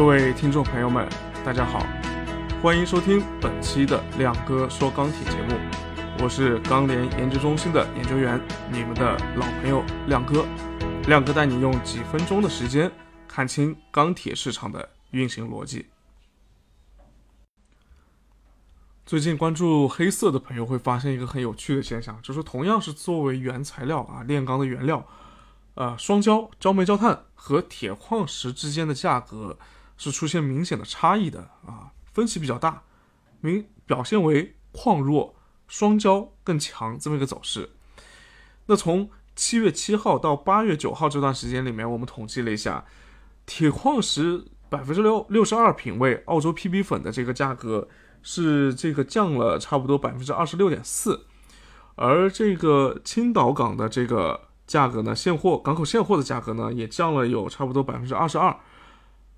各位听众朋友们，大家好，欢迎收听本期的亮哥说钢铁节目，我是钢联研究中心的研究员，你们的老朋友亮哥。亮哥带你用几分钟的时间看清钢铁市场的运行逻辑。最近关注黑色的朋友会发现一个很有趣的现象，就是同样是作为原材料啊，炼钢的原料，呃，双焦、焦煤、焦炭和铁矿石之间的价格是出现明显的差异的啊，分歧比较大，明表现为矿弱、双焦更强这么一个走势。那从七月七号到八月九号这段时间里面，我们统计了一下，铁矿石百分之六六十二品位澳洲 PB 粉的这个价格是这个降了差不多百分之二十六点四，而这个青岛港的这个价格呢，现货港口现货的价格呢也降了有差不多百分之二十二，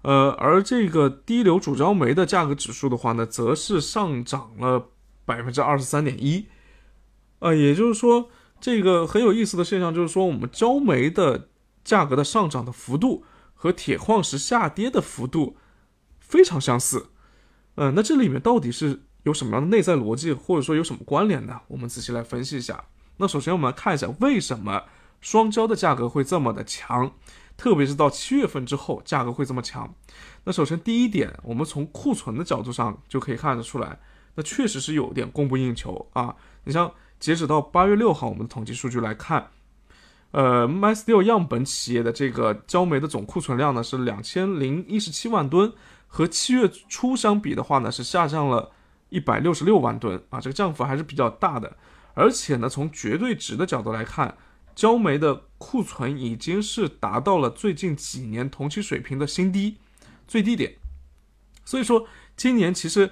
呃，而这个低硫主焦煤的价格指数的话呢，则是上涨了百分之二十三点一，呃，也就是说。这个很有意思的现象就是说，我们焦煤的价格的上涨的幅度和铁矿石下跌的幅度非常相似。嗯，那这里面到底是有什么样的内在逻辑，或者说有什么关联呢？我们仔细来分析一下。那首先我们来看一下为什么双焦的价格会这么的强，特别是到七月份之后价格会这么强。那首先第一点，我们从库存的角度上就可以看得出来，那确实是有点供不应求啊。你像。截止到八月六号，我们的统计数据来看，呃，MySteel 样本企业的这个焦煤的总库存量呢是两千零一十七万吨，和七月初相比的话呢是下降了一百六十六万吨啊，这个降幅还是比较大的。而且呢，从绝对值的角度来看，焦煤的库存已经是达到了最近几年同期水平的新低，最低点。所以说，今年其实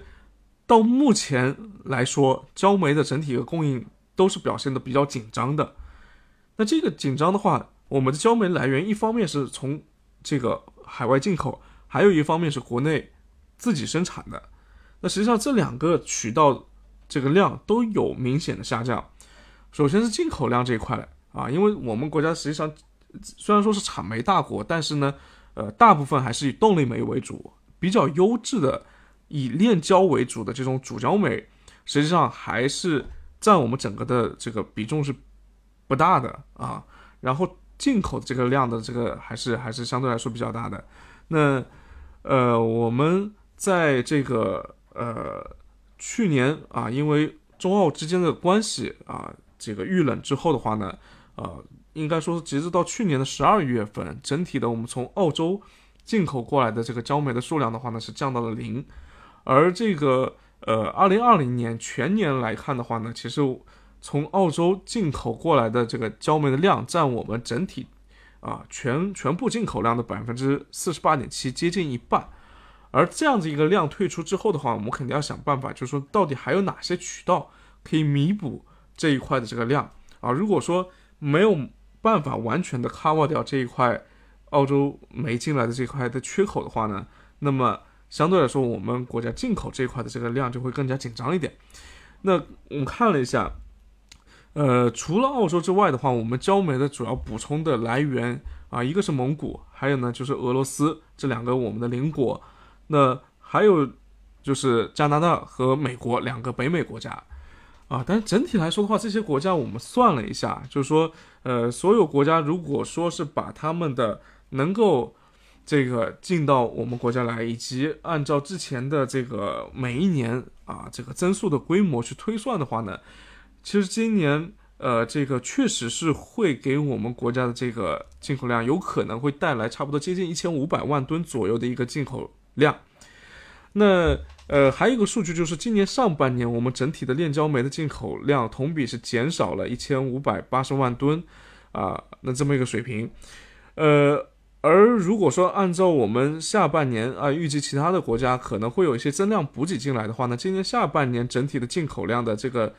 到目前来说，焦煤的整体的供应。都是表现的比较紧张的，那这个紧张的话，我们的焦煤来源一方面是从这个海外进口，还有一方面是国内自己生产的。那实际上这两个渠道这个量都有明显的下降。首先是进口量这一块啊，因为我们国家实际上虽然说是产煤大国，但是呢，呃，大部分还是以动力煤为主，比较优质的以炼焦为主的这种主焦煤，实际上还是。占我们整个的这个比重是不大的啊，然后进口这个量的这个还是还是相对来说比较大的。那呃，我们在这个呃去年啊，因为中澳之间的关系啊，这个遇冷之后的话呢，呃，应该说是截止到去年的十二月份，整体的我们从澳洲进口过来的这个焦煤的数量的话呢，是降到了零，而这个。呃，二零二零年全年来看的话呢，其实从澳洲进口过来的这个焦煤的量占我们整体啊全全部进口量的百分之四十八点七，接近一半。而这样子一个量退出之后的话，我们肯定要想办法，就是说到底还有哪些渠道可以弥补这一块的这个量啊？如果说没有办法完全的 cover 掉这一块澳洲没进来的这块的缺口的话呢，那么。相对来说，我们国家进口这一块的这个量就会更加紧张一点。那我们看了一下，呃，除了澳洲之外的话，我们焦煤的主要补充的来源啊，一个是蒙古，还有呢就是俄罗斯这两个我们的邻国，那还有就是加拿大和美国两个北美国家啊。但是整体来说的话，这些国家我们算了一下，就是说，呃，所有国家如果说是把他们的能够这个进到我们国家来，以及按照之前的这个每一年啊这个增速的规模去推算的话呢，其实今年呃这个确实是会给我们国家的这个进口量有可能会带来差不多接近一千五百万吨左右的一个进口量。那呃还有一个数据就是今年上半年我们整体的炼焦煤的进口量同比是减少了一千五百八十万吨啊，那这么一个水平，呃。而如果说按照我们下半年啊预计其他的国家可能会有一些增量补给进来的话呢，今年下半年整体的进口量的这个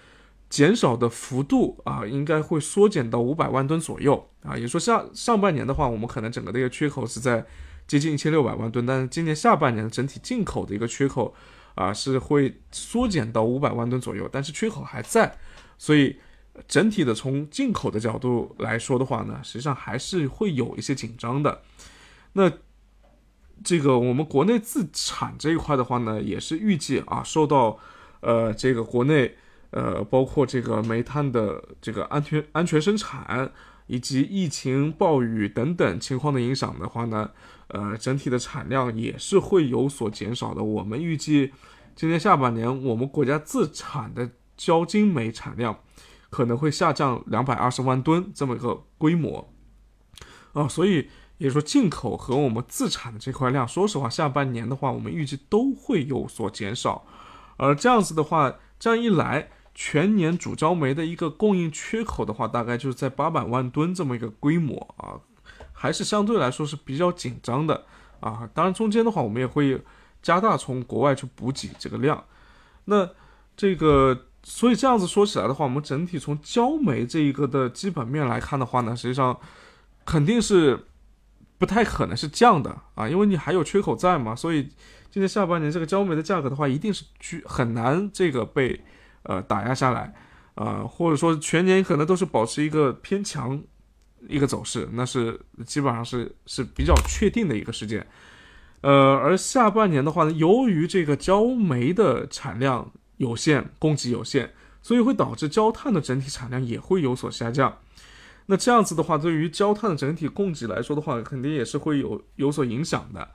减少的幅度啊，应该会缩减到五百万吨左右啊。也说下上半年的话，我们可能整个的一个缺口是在接近一千六百万吨，但是今年下半年整体进口的一个缺口啊是会缩减到五百万吨左右，但是缺口还在，所以。整体的从进口的角度来说的话呢，实际上还是会有一些紧张的。那这个我们国内自产这一块的话呢，也是预计啊，受到呃这个国内呃包括这个煤炭的这个安全安全生产以及疫情暴雨等等情况的影响的话呢，呃整体的产量也是会有所减少的。我们预计今年下半年我们国家自产的焦精煤产量可能会下降两百二十万吨这么一个规模啊，所以。也说进口和我们自产的这块量，说实话，下半年的话，我们预计都会有所减少。而这样子的话，这样一来，全年主焦煤的一个供应缺口的话，大概就是在八百万吨这么一个规模啊，还是相对来说是比较紧张的啊。当然，中间的话，我们也会加大从国外去补给这个量。那这个，所以这样子说起来的话，我们整体从焦煤这一个的基本面来看的话呢，实际上肯定是。不太可能是降的啊，因为你还有缺口在嘛，所以今年下半年这个焦煤的价格的话，一定是居很难这个被呃打压下来啊，或者说全年可能都是保持一个偏强一个走势，那是基本上是是比较确定的一个事件。呃，而下半年的话呢，由于这个焦煤的产量有限，供给有限，所以会导致焦炭的整体产量也会有所下降。那这样子的话，对于焦炭的整体供给来说的话，肯定也是会有有所影响的。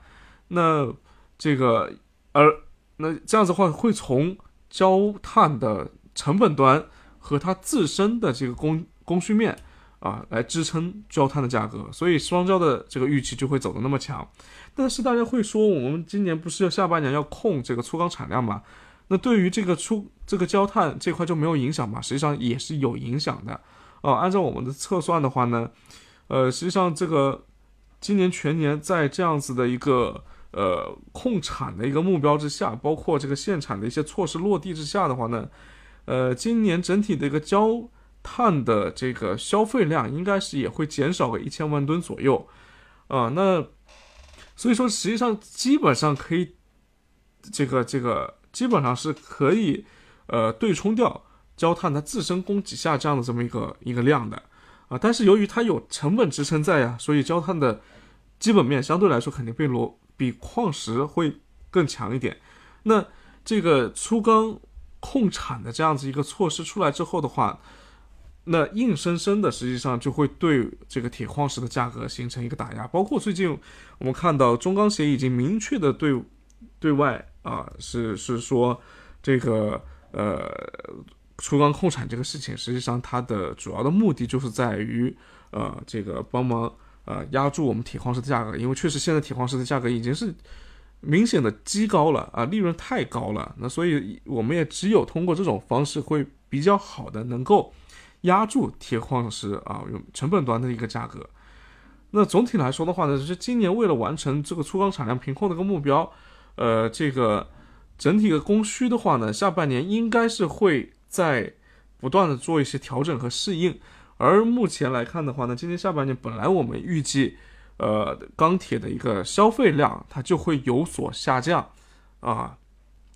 那这个，而那这样子的话，会从焦炭的成本端和它自身的这个供供需面啊来支撑焦炭的价格，所以双焦的这个预期就会走的那么强。但是大家会说，我们今年不是要下半年要控这个粗钢产量嘛？那对于这个粗这个焦炭这块就没有影响嘛？实际上也是有影响的。哦，按照我们的测算的话呢，呃，实际上这个今年全年在这样子的一个呃控产的一个目标之下，包括这个限产的一些措施落地之下的话呢，呃，今年整体的一个焦炭的这个消费量应该是也会减少个一千万吨左右，啊，那所以说实际上基本上可以这个这个基本上是可以呃对冲掉。焦炭它自身供给下降的这么一个一个量的啊，但是由于它有成本支撑在呀，所以焦炭的基本面相对来说肯定被罗比矿石会更强一点。那这个粗钢控产的这样子一个措施出来之后的话，那硬生生的实际上就会对这个铁矿石的价格形成一个打压。包括最近我们看到中钢协已经明确的对对外啊是是说这个呃。粗钢控产这个事情，实际上它的主要的目的就是在于，呃，这个帮忙呃压住我们铁矿石的价格，因为确实现在铁矿石的价格已经是明显的极高了啊，利润太高了，那所以我们也只有通过这种方式会比较好的能够压住铁矿石啊用成本端的一个价格。那总体来说的话呢，就是今年为了完成这个粗钢产量平控的一个目标，呃，这个整体的供需的话呢，下半年应该是会。在不断的做一些调整和适应，而目前来看的话呢，今年下半年本来我们预计，呃，钢铁的一个消费量它就会有所下降，啊，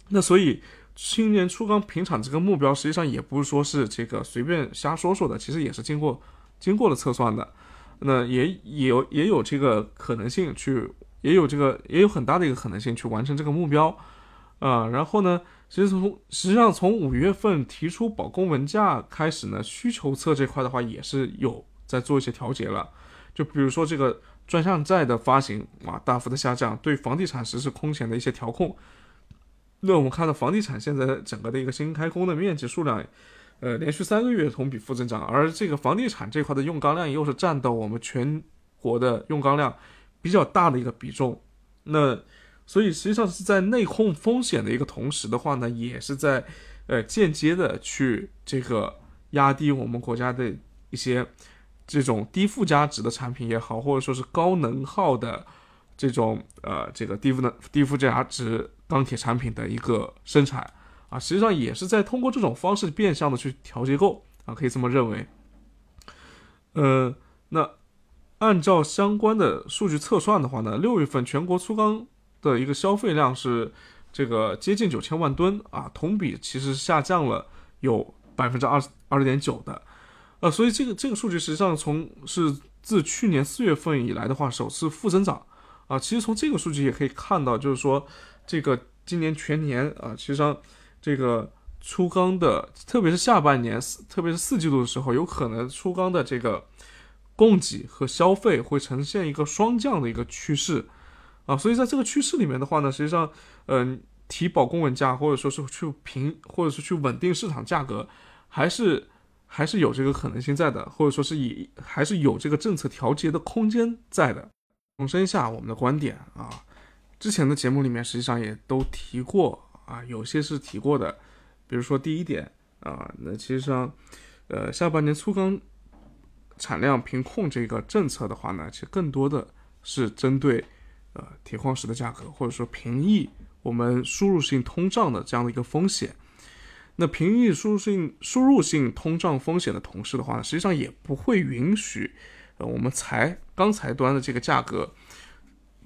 那所以今年粗钢平产这个目标实际上也不是说是这个随便瞎说说的，其实也是经过经过了测算的，那也也有也有这个可能性去，也有这个也有很大的一个可能性去完成这个目标，啊，然后呢？其实从实际上从五月份提出保供文价开始呢，需求侧这块的话也是有在做一些调节了。就比如说这个专项债的发行啊，大幅的下降，对房地产实施空前的一些调控。那我们看到房地产现在整个的一个新开工的面积数量，呃，连续三个月同比负增长，而这个房地产这块的用钢量又是占到我们全国的用钢量比较大的一个比重。那所以实际上是在内控风险的一个同时的话呢，也是在，呃，间接的去这个压低我们国家的一些这种低附加值的产品也好，或者说是高能耗的这种呃这个低附能低附加值钢铁产品的一个生产啊，实际上也是在通过这种方式变相的去调结构啊，可以这么认为。呃，那按照相关的数据测算的话呢，六月份全国粗钢的一个消费量是这个接近九千万吨啊，同比其实下降了有百分之二十二十点九的，呃，所以这个这个数据实际上从是自去年四月份以来的话首次负增长啊。其实从这个数据也可以看到，就是说这个今年全年啊，其实上这个粗钢的，特别是下半年四，特别是四季度的时候，有可能粗钢的这个供给和消费会呈现一个双降的一个趋势啊。所以在这个趋势里面的话呢，实际上，嗯，提保供稳价或者说是去平，或者是去稳定市场价格，还是。还是有这个可能性在的，或者说是以还是有这个政策调节的空间在的。重申一下我们的观点啊，之前的节目里面实际上也都提过啊，有些是提过的，比如说第一点啊，那其实上，呃，下半年粗钢产量平控这个政策的话呢，其实更多的是针对呃铁矿石的价格，或者说平抑我们输入性通胀的这样的一个风险。那平抑输入性输入性通胀风险的同时的话呢，实际上也不会允许，呃，我们材钢材端的这个价格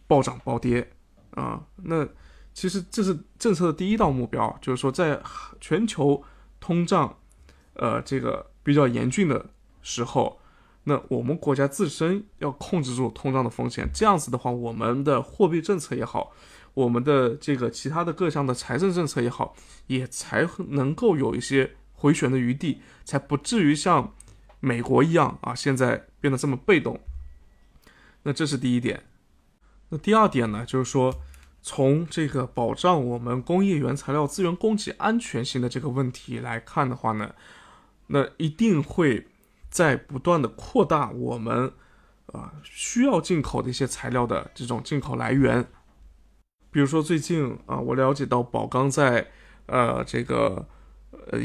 暴涨暴跌啊。那其实这是政策的第一道目标，就是说在全球通胀呃这个比较严峻的时候，那我们国家自身要控制住通胀的风险，这样子的话，我们的货币政策也好。我们的这个其他的各项的财政政策也好，也才能够有一些回旋的余地，才不至于像美国一样啊，现在变得这么被动。那这是第一点。那第二点呢，就是说从这个保障我们工业原材料资源供给安全性的这个问题来看的话呢，那一定会在不断的扩大我们啊需要进口的一些材料的这种进口来源。比如说最近啊，我了解到宝钢在呃这个呃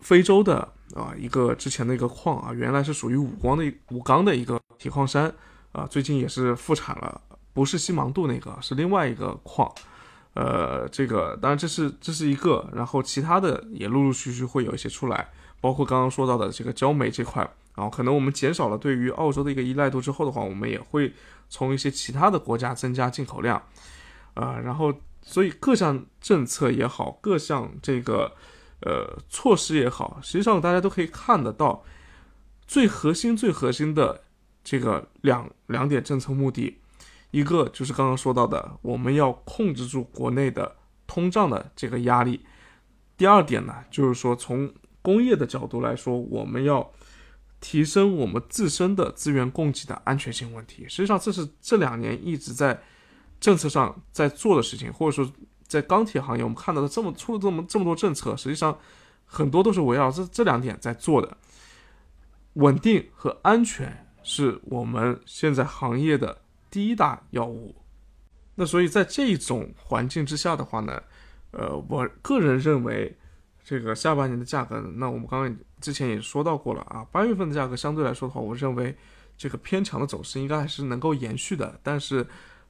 非洲的啊一个之前的一个矿啊，原来是属于武光的武钢的一个铁矿山啊，最近也是复产了，不是西芒度那个，是另外一个矿。呃，这个当然这是这是一个，然后其他的也陆陆续续会有一些出来，包括刚刚说到的这个焦煤这块然后，可能我们减少了对于澳洲的一个依赖度之后的话，我们也会从一些其他的国家增加进口量。啊，然后，所以各项政策也好，各项这个呃措施也好，实际上大家都可以看得到，最核心、最核心的这个两两点政策目的，一个就是刚刚说到的，我们要控制住国内的通胀的这个压力；第二点呢，就是说从工业的角度来说，我们要提升我们自身的资源供给的安全性问题。实际上，这是这两年一直在。政策上在做的事情，或者说在钢铁行业，我们看到的这么出了这么这么多政策，实际上很多都是围绕这这两点在做的。稳定和安全是我们现在行业的第一大要务。那所以在这种环境之下的话呢，呃，我个人认为这个下半年的价格，那我们刚刚之前也说到过了啊，八月份的价格相对来说的话，我认为这个偏强的走势应该还是能够延续的，但是。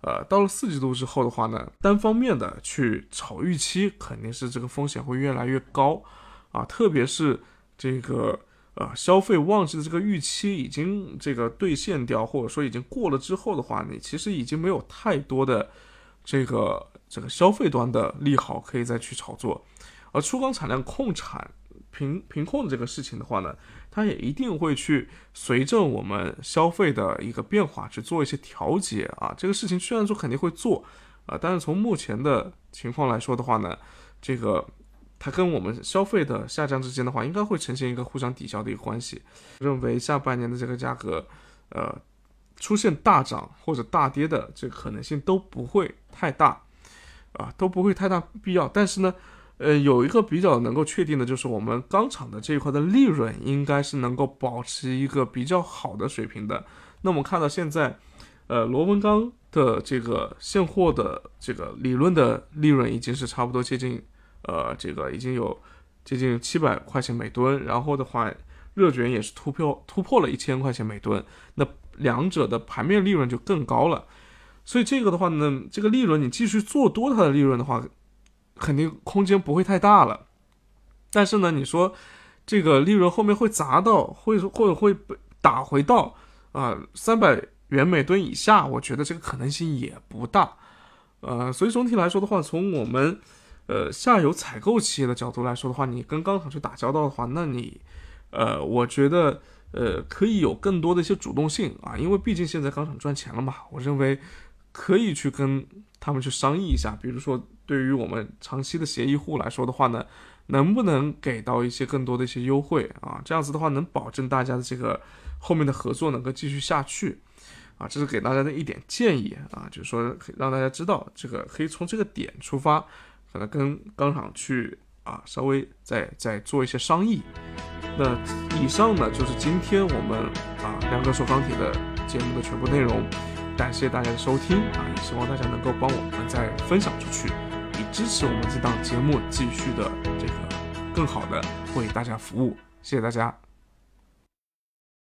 呃，到了四季度之后的话呢，单方面的去炒预期，肯定是这个风险会越来越高，啊，特别是这个呃消费旺季的这个预期已经这个兑现掉，或者说已经过了之后的话，你其实已经没有太多的这个这个消费端的利好可以再去炒作，而粗钢产量控产。平平控的这个事情的话呢，它也一定会去随着我们消费的一个变化去做一些调节啊。这个事情虽然说肯定会做啊，但是从目前的情况来说的话呢，这个它跟我们消费的下降之间的话，应该会呈现一个互相抵消的一个关系。认为下半年的这个价格，呃，出现大涨或者大跌的这个可能性都不会太大啊，都不会太大必要。但是呢。呃，有一个比较能够确定的，就是我们钢厂的这一块的利润应该是能够保持一个比较好的水平的。那我们看到现在，呃，螺纹钢的这个现货的这个理论的利润已经是差不多接近，呃，这个已经有接近七百块钱每吨。然后的话，热卷也是突破突破了一千块钱每吨，那两者的盘面利润就更高了。所以这个的话呢，这个利润你继续做多它的利润的话。肯定空间不会太大了，但是呢，你说这个利润后面会砸到，会或者会被打回到啊三百元每吨以下，我觉得这个可能性也不大，呃，所以总体来说的话，从我们呃下游采购企业的角度来说的话，你跟钢厂去打交道的话，那你呃，我觉得呃可以有更多的一些主动性啊，因为毕竟现在钢厂赚钱了嘛，我认为。可以去跟他们去商议一下，比如说对于我们长期的协议户来说的话呢，能不能给到一些更多的一些优惠啊？这样子的话能保证大家的这个后面的合作能够继续下去啊，这是给大家的一点建议啊，就是说让大家知道这个可以从这个点出发，可能跟钢厂去啊稍微再再做一些商议。那以上呢就是今天我们啊两个说钢铁的节目的全部内容。感谢大家的收听啊，也希望大家能够帮我们再分享出去，以支持我们这档节目继续的这个更好的为大家服务。谢谢大家。